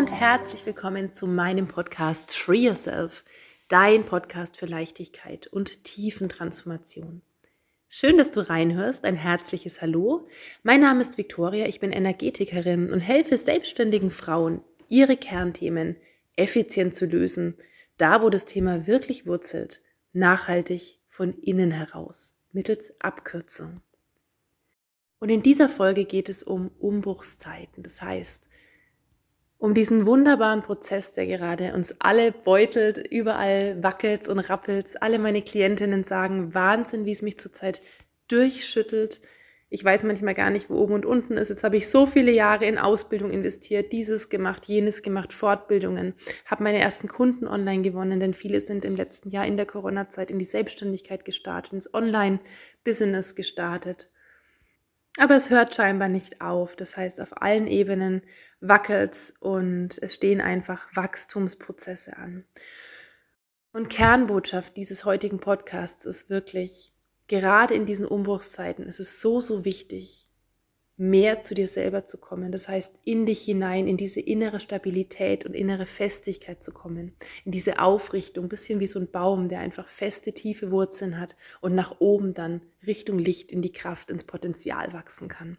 Und herzlich willkommen zu meinem Podcast Free Yourself, dein Podcast für Leichtigkeit und Tiefentransformation. Schön, dass du reinhörst. Ein herzliches Hallo. Mein Name ist Victoria, ich bin Energetikerin und helfe selbstständigen Frauen, ihre Kernthemen effizient zu lösen, da wo das Thema wirklich wurzelt, nachhaltig von innen heraus, mittels Abkürzung. Und in dieser Folge geht es um Umbruchszeiten. Das heißt, um diesen wunderbaren Prozess, der gerade uns alle beutelt, überall wackelt und rappelt. Alle meine Klientinnen sagen, Wahnsinn, wie es mich zurzeit durchschüttelt. Ich weiß manchmal gar nicht, wo oben und unten ist. Jetzt habe ich so viele Jahre in Ausbildung investiert, dieses gemacht, jenes gemacht, Fortbildungen, habe meine ersten Kunden online gewonnen, denn viele sind im letzten Jahr in der Corona-Zeit in die Selbstständigkeit gestartet, ins Online-Business gestartet. Aber es hört scheinbar nicht auf. Das heißt, auf allen Ebenen wackelt und es stehen einfach Wachstumsprozesse an. Und Kernbotschaft dieses heutigen Podcasts ist wirklich, gerade in diesen Umbruchszeiten ist es so, so wichtig, mehr zu dir selber zu kommen. Das heißt, in dich hinein, in diese innere Stabilität und innere Festigkeit zu kommen, in diese Aufrichtung, bisschen wie so ein Baum, der einfach feste, tiefe Wurzeln hat und nach oben dann Richtung Licht in die Kraft, ins Potenzial wachsen kann.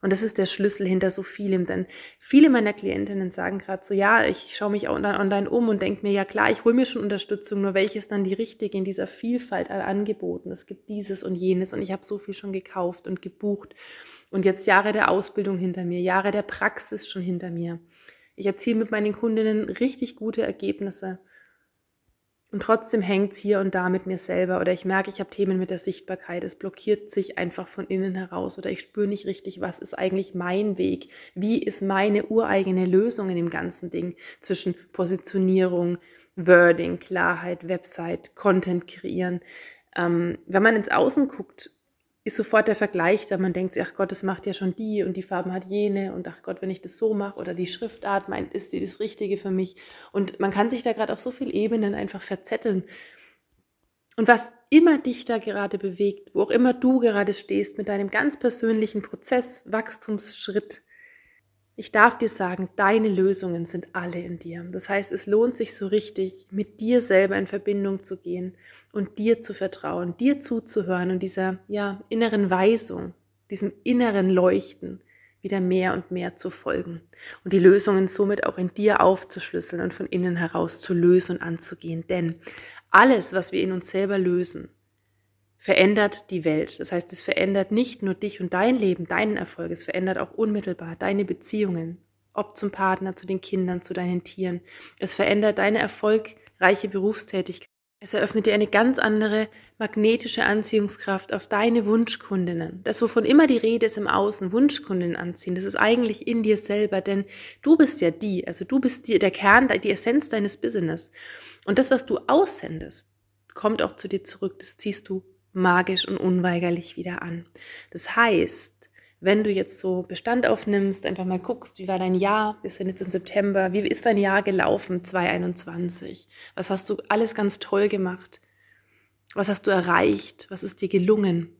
Und das ist der Schlüssel hinter so vielem, denn viele meiner Klientinnen sagen gerade so, ja, ich schaue mich online um und denke mir, ja klar, ich hole mir schon Unterstützung, nur welches dann die richtige in dieser Vielfalt an Angeboten. Es gibt dieses und jenes und ich habe so viel schon gekauft und gebucht und jetzt Jahre der Ausbildung hinter mir, Jahre der Praxis schon hinter mir. Ich erziele mit meinen Kundinnen richtig gute Ergebnisse. Und trotzdem hängt es hier und da mit mir selber oder ich merke, ich habe Themen mit der Sichtbarkeit. Es blockiert sich einfach von innen heraus oder ich spüre nicht richtig, was ist eigentlich mein Weg? Wie ist meine ureigene Lösung in dem ganzen Ding zwischen Positionierung, Wording, Klarheit, Website, Content kreieren? Ähm, wenn man ins Außen guckt, ist sofort der Vergleich da. Man denkt sich, ach Gott, das macht ja schon die und die Farben hat jene und ach Gott, wenn ich das so mache oder die Schriftart meint, ist die das Richtige für mich. Und man kann sich da gerade auf so vielen Ebenen einfach verzetteln. Und was immer dich da gerade bewegt, wo auch immer du gerade stehst mit deinem ganz persönlichen Prozess, Wachstumsschritt, ich darf dir sagen, deine Lösungen sind alle in dir. Das heißt, es lohnt sich so richtig, mit dir selber in Verbindung zu gehen und dir zu vertrauen, dir zuzuhören und dieser ja, inneren Weisung, diesem inneren Leuchten wieder mehr und mehr zu folgen und die Lösungen somit auch in dir aufzuschlüsseln und von innen heraus zu lösen und anzugehen. Denn alles, was wir in uns selber lösen, verändert die Welt. Das heißt, es verändert nicht nur dich und dein Leben, deinen Erfolg, es verändert auch unmittelbar deine Beziehungen, ob zum Partner, zu den Kindern, zu deinen Tieren. Es verändert deine erfolgreiche Berufstätigkeit. Es eröffnet dir eine ganz andere magnetische Anziehungskraft auf deine Wunschkundinnen. Das, wovon immer die Rede ist im Außen, Wunschkundinnen anziehen, das ist eigentlich in dir selber, denn du bist ja die, also du bist die, der Kern, die Essenz deines Business. Und das, was du aussendest, kommt auch zu dir zurück, das ziehst du magisch und unweigerlich wieder an. Das heißt, wenn du jetzt so Bestand aufnimmst, einfach mal guckst, wie war dein Jahr, wir sind jetzt im September, wie ist dein Jahr gelaufen, 2021? Was hast du alles ganz toll gemacht? Was hast du erreicht? Was ist dir gelungen?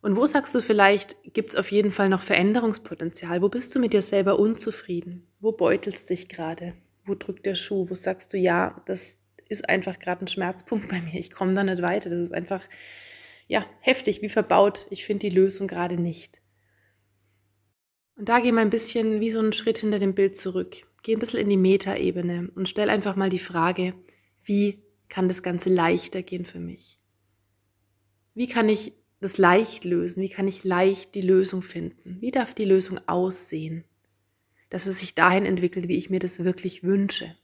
Und wo sagst du vielleicht, gibt es auf jeden Fall noch Veränderungspotenzial? Wo bist du mit dir selber unzufrieden? Wo beutelst dich gerade? Wo drückt der Schuh? Wo sagst du, ja, das ist einfach gerade ein Schmerzpunkt bei mir. Ich komme da nicht weiter. Das ist einfach ja, heftig, wie verbaut. Ich finde die Lösung gerade nicht. Und da gehen wir ein bisschen wie so einen Schritt hinter dem Bild zurück. Geh ein bisschen in die Metaebene und stell einfach mal die Frage, wie kann das Ganze leichter gehen für mich? Wie kann ich das leicht lösen? Wie kann ich leicht die Lösung finden? Wie darf die Lösung aussehen? Dass es sich dahin entwickelt, wie ich mir das wirklich wünsche.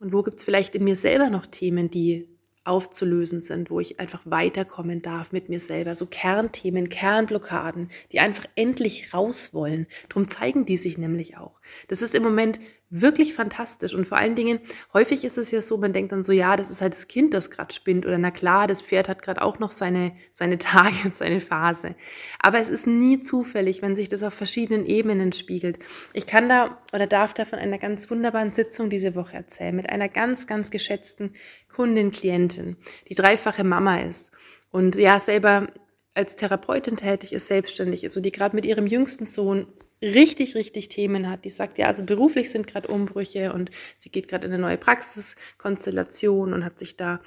Und wo gibt es vielleicht in mir selber noch Themen, die aufzulösen sind, wo ich einfach weiterkommen darf mit mir selber. So Kernthemen, Kernblockaden, die einfach endlich raus wollen. Drum zeigen die sich nämlich auch. Das ist im Moment wirklich fantastisch. Und vor allen Dingen, häufig ist es ja so, man denkt dann so, ja, das ist halt das Kind, das gerade spinnt. Oder na klar, das Pferd hat gerade auch noch seine, seine Tage, seine Phase. Aber es ist nie zufällig, wenn sich das auf verschiedenen Ebenen spiegelt. Ich kann da oder darf da von einer ganz wunderbaren Sitzung diese Woche erzählen, mit einer ganz, ganz geschätzten Kundin, Klientin, die dreifache Mama ist. Und ja, selber als Therapeutin tätig ist, selbstständig ist und die gerade mit ihrem jüngsten Sohn richtig, richtig Themen hat. Die sagt, ja, also beruflich sind gerade Umbrüche und sie geht gerade in eine neue Praxiskonstellation und hat sich da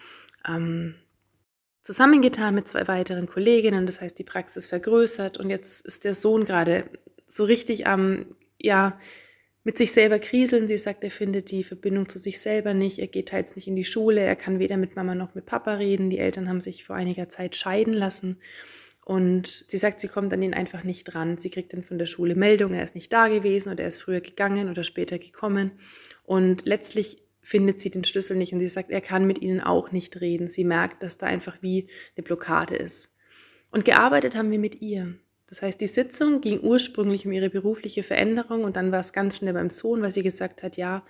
ähm, zusammengetan mit zwei weiteren Kolleginnen. Das heißt, die Praxis vergrößert und jetzt ist der Sohn gerade so richtig am, ja, mit sich selber kriseln. Sie sagt, er findet die Verbindung zu sich selber nicht. Er geht teils nicht in die Schule. Er kann weder mit Mama noch mit Papa reden. Die Eltern haben sich vor einiger Zeit scheiden lassen. Und sie sagt, sie kommt an ihn einfach nicht dran. Sie kriegt dann von der Schule Meldung, er ist nicht da gewesen oder er ist früher gegangen oder später gekommen. Und letztlich findet sie den Schlüssel nicht und sie sagt, er kann mit ihnen auch nicht reden. Sie merkt, dass da einfach wie eine Blockade ist. Und gearbeitet haben wir mit ihr. Das heißt, die Sitzung ging ursprünglich um ihre berufliche Veränderung und dann war es ganz schnell beim Sohn, weil sie gesagt hat, ja,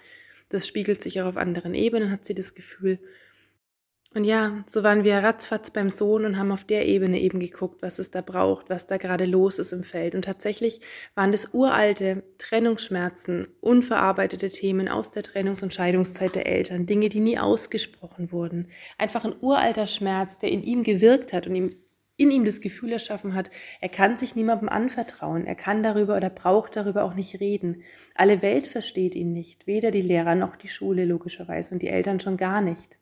das spiegelt sich auch auf anderen Ebenen, hat sie das Gefühl. Und ja, so waren wir ratzfatz beim Sohn und haben auf der Ebene eben geguckt, was es da braucht, was da gerade los ist im Feld. Und tatsächlich waren das uralte Trennungsschmerzen, unverarbeitete Themen aus der Trennungs- und Scheidungszeit der Eltern, Dinge, die nie ausgesprochen wurden. Einfach ein uralter Schmerz, der in ihm gewirkt hat und ihm in ihm das Gefühl erschaffen hat, er kann sich niemandem anvertrauen, er kann darüber oder braucht darüber auch nicht reden. Alle Welt versteht ihn nicht, weder die Lehrer noch die Schule logischerweise und die Eltern schon gar nicht.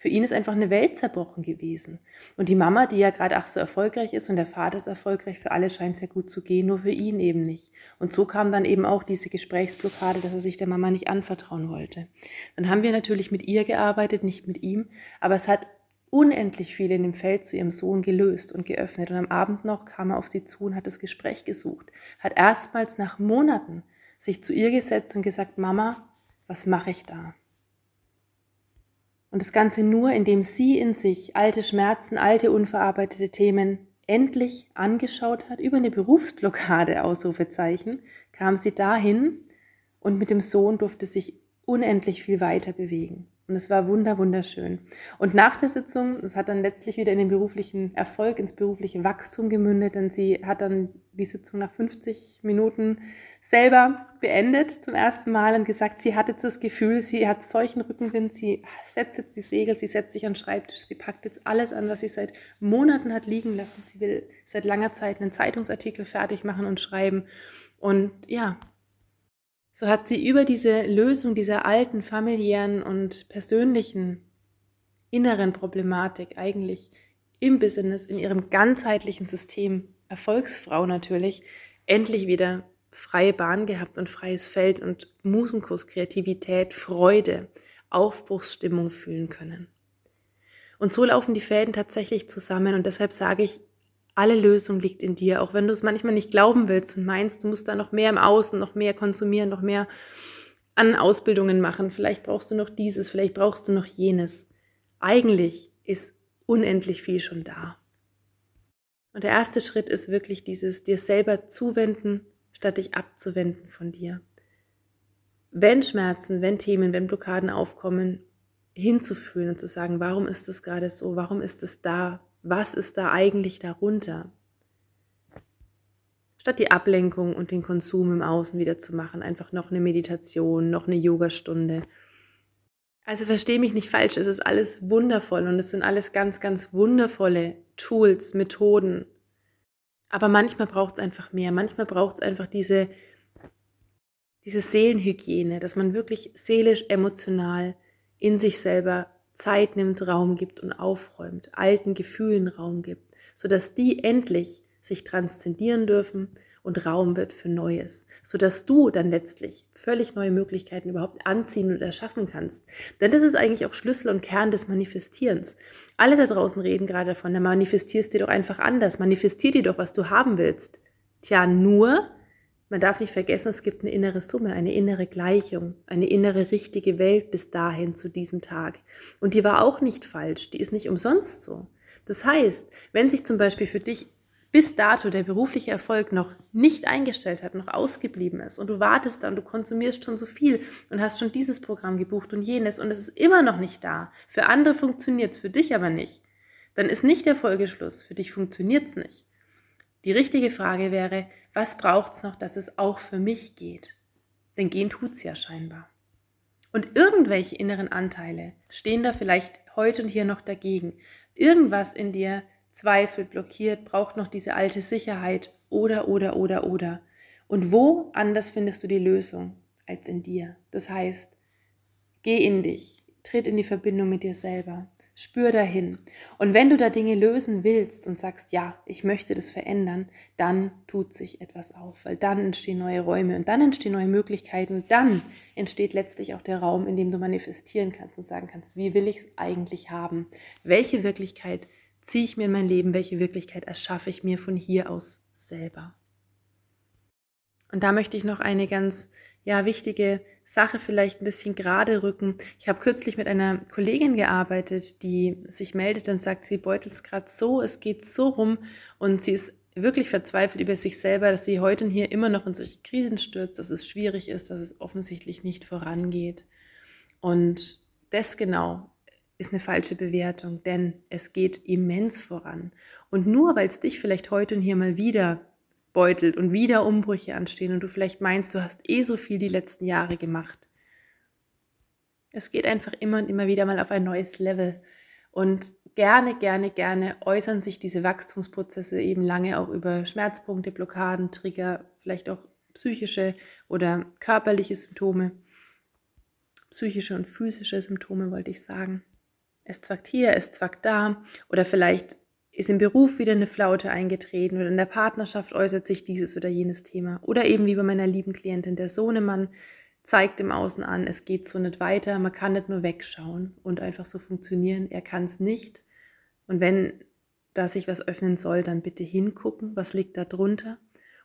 Für ihn ist einfach eine Welt zerbrochen gewesen. Und die Mama, die ja gerade ach so erfolgreich ist und der Vater ist erfolgreich, für alle scheint es ja gut zu gehen, nur für ihn eben nicht. Und so kam dann eben auch diese Gesprächsblockade, dass er sich der Mama nicht anvertrauen wollte. Dann haben wir natürlich mit ihr gearbeitet, nicht mit ihm, aber es hat unendlich viel in dem Feld zu ihrem Sohn gelöst und geöffnet. Und am Abend noch kam er auf sie zu und hat das Gespräch gesucht. Hat erstmals nach Monaten sich zu ihr gesetzt und gesagt, Mama, was mache ich da? Und das Ganze nur, indem sie in sich alte Schmerzen, alte unverarbeitete Themen endlich angeschaut hat, über eine Berufsblockade, Ausrufezeichen, kam sie dahin und mit dem Sohn durfte sich unendlich viel weiter bewegen. Und es war wunder, wunderschön. Und nach der Sitzung, das hat dann letztlich wieder in den beruflichen Erfolg, ins berufliche Wachstum gemündet, denn sie hat dann die Sitzung nach 50 Minuten selber beendet zum ersten Mal und gesagt, sie hat jetzt das Gefühl, sie hat solchen Rückenwind, sie setzt jetzt die Segel, sie setzt sich an den Schreibtisch, sie packt jetzt alles an, was sie seit Monaten hat liegen lassen. Sie will seit langer Zeit einen Zeitungsartikel fertig machen und schreiben. Und ja, so hat sie über diese Lösung dieser alten familiären und persönlichen inneren Problematik eigentlich im Business, in ihrem ganzheitlichen System, Erfolgsfrau natürlich, endlich wieder freie Bahn gehabt und freies Feld und Musenkuss, Kreativität, Freude, Aufbruchsstimmung fühlen können. Und so laufen die Fäden tatsächlich zusammen und deshalb sage ich, alle Lösung liegt in dir, auch wenn du es manchmal nicht glauben willst und meinst, du musst da noch mehr im Außen, noch mehr konsumieren, noch mehr an Ausbildungen machen. Vielleicht brauchst du noch dieses, vielleicht brauchst du noch jenes. Eigentlich ist unendlich viel schon da. Und der erste Schritt ist wirklich dieses dir selber zuwenden, statt dich abzuwenden von dir. Wenn Schmerzen, wenn Themen, wenn Blockaden aufkommen, hinzufühlen und zu sagen, warum ist es gerade so, warum ist es da, was ist da eigentlich darunter? Statt die Ablenkung und den Konsum im Außen wieder zu machen, einfach noch eine Meditation, noch eine Yogastunde. Also verstehe mich nicht falsch, es ist alles wundervoll und es sind alles ganz, ganz wundervolle Tools, Methoden. Aber manchmal braucht es einfach mehr. Manchmal braucht es einfach diese, diese Seelenhygiene, dass man wirklich seelisch, emotional in sich selber Zeit nimmt, Raum gibt und aufräumt, alten Gefühlen Raum gibt, sodass die endlich sich transzendieren dürfen und Raum wird für Neues, sodass du dann letztlich völlig neue Möglichkeiten überhaupt anziehen und erschaffen kannst. Denn das ist eigentlich auch Schlüssel und Kern des Manifestierens. Alle da draußen reden gerade davon, dann manifestierst dir doch einfach anders, manifestier dir doch, was du haben willst. Tja, nur, man darf nicht vergessen, es gibt eine innere Summe, eine innere Gleichung, eine innere richtige Welt bis dahin zu diesem Tag. Und die war auch nicht falsch, die ist nicht umsonst so. Das heißt, wenn sich zum Beispiel für dich bis dato der berufliche Erfolg noch nicht eingestellt hat, noch ausgeblieben ist und du wartest dann, du konsumierst schon so viel und hast schon dieses Programm gebucht und jenes und es ist immer noch nicht da. Für andere funktioniert es, für dich aber nicht. Dann ist nicht der Folgeschluss, für dich funktioniert es nicht. Die richtige Frage wäre, was braucht es noch, dass es auch für mich geht? Denn gehen tut es ja scheinbar. Und irgendwelche inneren Anteile stehen da vielleicht heute und hier noch dagegen. Irgendwas in dir zweifelt, blockiert, braucht noch diese alte Sicherheit oder, oder, oder, oder. Und wo anders findest du die Lösung als in dir? Das heißt, geh in dich, tritt in die Verbindung mit dir selber. Spür dahin. Und wenn du da Dinge lösen willst und sagst, ja, ich möchte das verändern, dann tut sich etwas auf, weil dann entstehen neue Räume und dann entstehen neue Möglichkeiten und dann entsteht letztlich auch der Raum, in dem du manifestieren kannst und sagen kannst, wie will ich es eigentlich haben? Welche Wirklichkeit ziehe ich mir in mein Leben? Welche Wirklichkeit erschaffe ich mir von hier aus selber? Und da möchte ich noch eine ganz ja, wichtige Sache vielleicht ein bisschen gerade rücken. Ich habe kürzlich mit einer Kollegin gearbeitet, die sich meldet und sagt, sie beutelt es gerade so, es geht so rum und sie ist wirklich verzweifelt über sich selber, dass sie heute und hier immer noch in solche Krisen stürzt, dass es schwierig ist, dass es offensichtlich nicht vorangeht. Und das genau ist eine falsche Bewertung, denn es geht immens voran. Und nur weil es dich vielleicht heute und hier mal wieder beutelt und wieder Umbrüche anstehen und du vielleicht meinst, du hast eh so viel die letzten Jahre gemacht. Es geht einfach immer und immer wieder mal auf ein neues Level. Und gerne, gerne, gerne äußern sich diese Wachstumsprozesse eben lange auch über Schmerzpunkte, Blockaden, Trigger, vielleicht auch psychische oder körperliche Symptome. Psychische und physische Symptome wollte ich sagen. Es zwackt hier, es zwackt da oder vielleicht ist im Beruf wieder eine Flaute eingetreten oder in der Partnerschaft äußert sich dieses oder jenes Thema. Oder eben wie bei meiner lieben Klientin, der Sohnemann zeigt im Außen an, es geht so nicht weiter, man kann nicht nur wegschauen und einfach so funktionieren, er kann es nicht. Und wenn da sich was öffnen soll, dann bitte hingucken, was liegt da drunter.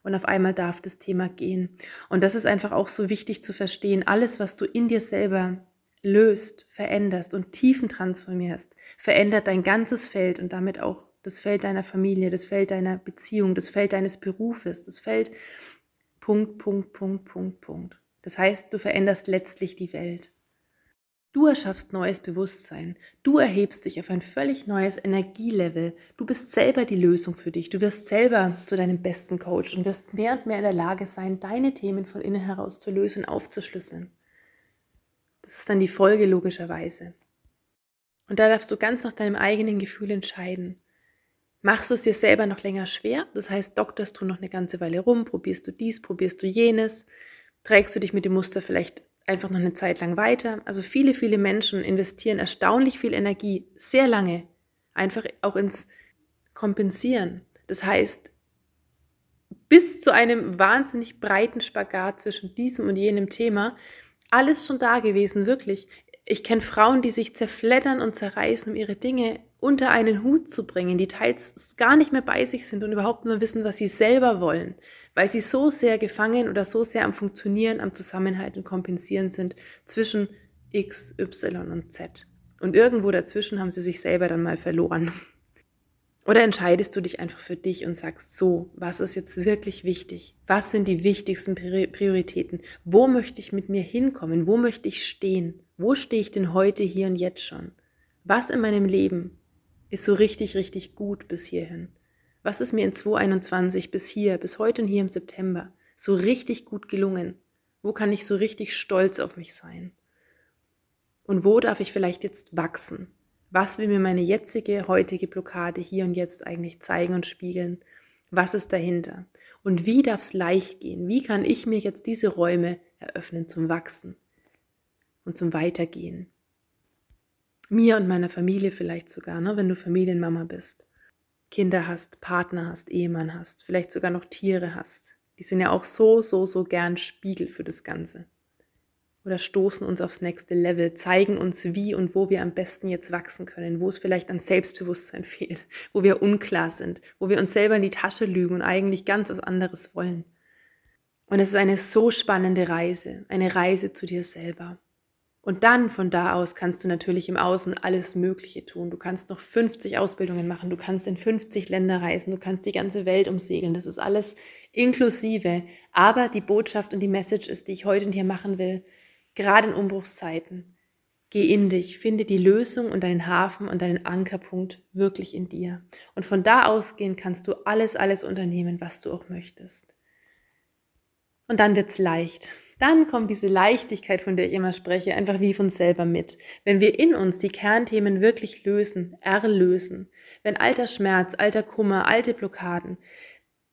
Und auf einmal darf das Thema gehen. Und das ist einfach auch so wichtig zu verstehen. Alles, was du in dir selber löst, veränderst und Tiefen transformierst, verändert dein ganzes Feld und damit auch das Feld deiner Familie, das Feld deiner Beziehung, das Feld deines Berufes, das Feld Punkt, Punkt, Punkt, Punkt, Punkt. Das heißt, du veränderst letztlich die Welt. Du erschaffst neues Bewusstsein. Du erhebst dich auf ein völlig neues Energielevel. Du bist selber die Lösung für dich. Du wirst selber zu deinem besten Coach und wirst mehr und mehr in der Lage sein, deine Themen von innen heraus zu lösen und aufzuschlüsseln. Das ist dann die Folge logischerweise. Und da darfst du ganz nach deinem eigenen Gefühl entscheiden. Machst du es dir selber noch länger schwer? Das heißt, dokterst du noch eine ganze Weile rum, probierst du dies, probierst du jenes, trägst du dich mit dem Muster vielleicht einfach noch eine Zeit lang weiter. Also viele, viele Menschen investieren erstaunlich viel Energie, sehr lange, einfach auch ins Kompensieren. Das heißt, bis zu einem wahnsinnig breiten Spagat zwischen diesem und jenem Thema, alles schon da gewesen, wirklich. Ich kenne Frauen, die sich zerfleddern und zerreißen, um ihre Dinge unter einen Hut zu bringen, die teils gar nicht mehr bei sich sind und überhaupt nur wissen, was sie selber wollen, weil sie so sehr gefangen oder so sehr am Funktionieren, am Zusammenhalten, Kompensieren sind zwischen X, Y und Z. Und irgendwo dazwischen haben sie sich selber dann mal verloren. Oder entscheidest du dich einfach für dich und sagst so, was ist jetzt wirklich wichtig? Was sind die wichtigsten Prioritäten? Wo möchte ich mit mir hinkommen? Wo möchte ich stehen? Wo stehe ich denn heute, hier und jetzt schon? Was in meinem Leben ist so richtig, richtig gut bis hierhin? Was ist mir in 2021 bis hier, bis heute und hier im September so richtig gut gelungen? Wo kann ich so richtig stolz auf mich sein? Und wo darf ich vielleicht jetzt wachsen? Was will mir meine jetzige, heutige Blockade hier und jetzt eigentlich zeigen und spiegeln? Was ist dahinter? Und wie darf es leicht gehen? Wie kann ich mir jetzt diese Räume eröffnen zum Wachsen und zum Weitergehen? Mir und meiner Familie vielleicht sogar, ne, wenn du Familienmama bist. Kinder hast, Partner hast, Ehemann hast, vielleicht sogar noch Tiere hast. Die sind ja auch so, so, so gern Spiegel für das Ganze. Oder stoßen uns aufs nächste Level, zeigen uns, wie und wo wir am besten jetzt wachsen können, wo es vielleicht an Selbstbewusstsein fehlt, wo wir unklar sind, wo wir uns selber in die Tasche lügen und eigentlich ganz was anderes wollen. Und es ist eine so spannende Reise, eine Reise zu dir selber. Und dann von da aus kannst du natürlich im Außen alles Mögliche tun. Du kannst noch 50 Ausbildungen machen, du kannst in 50 Länder reisen, du kannst die ganze Welt umsegeln. Das ist alles inklusive. Aber die Botschaft und die Message ist, die ich heute und hier machen will, gerade in Umbruchszeiten. Geh in dich, finde die Lösung und deinen Hafen und deinen Ankerpunkt wirklich in dir. Und von da ausgehend kannst du alles, alles unternehmen, was du auch möchtest. Und dann wird's leicht dann kommt diese Leichtigkeit, von der ich immer spreche, einfach wie von selber mit. Wenn wir in uns die Kernthemen wirklich lösen, erlösen, wenn alter Schmerz, alter Kummer, alte Blockaden,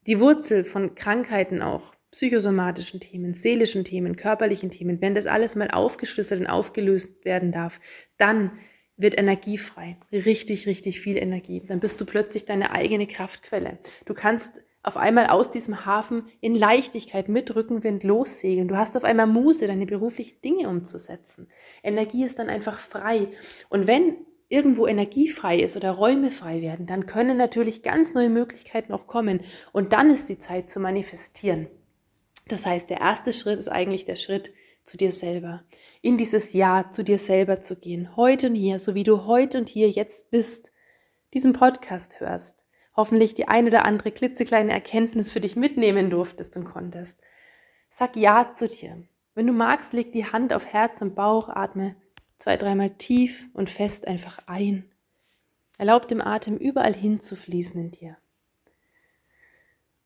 die Wurzel von Krankheiten auch, psychosomatischen Themen, seelischen Themen, körperlichen Themen, wenn das alles mal aufgeschlüsselt und aufgelöst werden darf, dann wird Energie frei. Richtig, richtig viel Energie. Dann bist du plötzlich deine eigene Kraftquelle. Du kannst auf einmal aus diesem Hafen in Leichtigkeit mit Rückenwind lossegeln. Du hast auf einmal Muße, deine beruflichen Dinge umzusetzen. Energie ist dann einfach frei. Und wenn irgendwo energiefrei ist oder Räume frei werden, dann können natürlich ganz neue Möglichkeiten auch kommen. Und dann ist die Zeit zu manifestieren. Das heißt, der erste Schritt ist eigentlich der Schritt zu dir selber. In dieses Ja zu dir selber zu gehen. Heute und hier, so wie du heute und hier jetzt bist, diesen Podcast hörst. Hoffentlich die ein oder andere klitzekleine Erkenntnis für dich mitnehmen durftest und konntest. Sag Ja zu dir. Wenn du magst, leg die Hand auf Herz und Bauch, atme zwei, dreimal tief und fest einfach ein. Erlaub dem Atem überall hinzufließen in dir.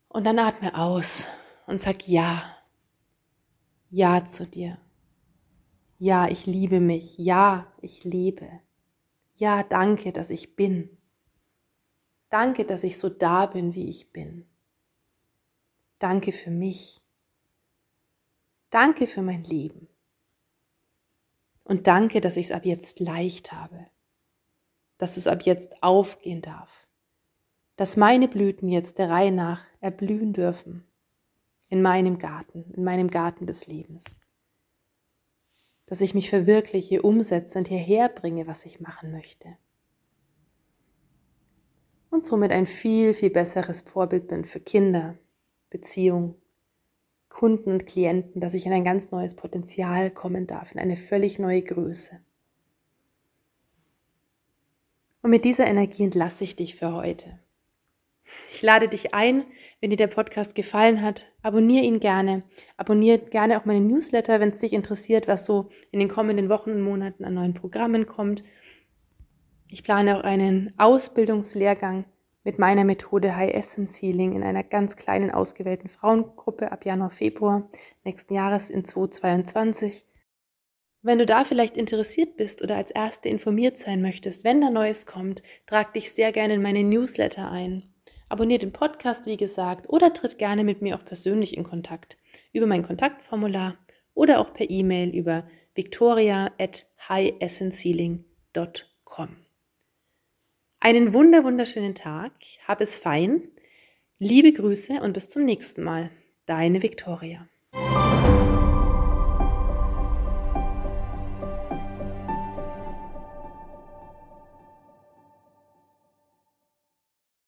Und dann atme aus und sag Ja. Ja zu dir. Ja, ich liebe mich. Ja, ich lebe. Ja, danke, dass ich bin. Danke, dass ich so da bin, wie ich bin. Danke für mich. Danke für mein Leben. Und danke, dass ich es ab jetzt leicht habe. Dass es ab jetzt aufgehen darf. Dass meine Blüten jetzt der Reihe nach erblühen dürfen in meinem Garten, in meinem Garten des Lebens. Dass ich mich verwirkliche, umsetze und hierher bringe, was ich machen möchte. Und somit ein viel, viel besseres Vorbild bin für Kinder, Beziehungen, Kunden und Klienten, dass ich in ein ganz neues Potenzial kommen darf, in eine völlig neue Größe. Und mit dieser Energie entlasse ich dich für heute. Ich lade dich ein, wenn dir der Podcast gefallen hat, abonniere ihn gerne. Abonniere gerne auch meine Newsletter, wenn es dich interessiert, was so in den kommenden Wochen und Monaten an neuen Programmen kommt. Ich plane auch einen Ausbildungslehrgang mit meiner Methode High Essence Healing in einer ganz kleinen ausgewählten Frauengruppe ab Januar, Februar nächsten Jahres in 2022. Wenn du da vielleicht interessiert bist oder als Erste informiert sein möchtest, wenn da Neues kommt, trag dich sehr gerne in meine Newsletter ein. Abonnier den Podcast, wie gesagt, oder tritt gerne mit mir auch persönlich in Kontakt über mein Kontaktformular oder auch per E-Mail über victoria at highessencehealing.com. Einen wunder wunderschönen Tag, hab es fein, liebe Grüße und bis zum nächsten Mal. Deine Victoria.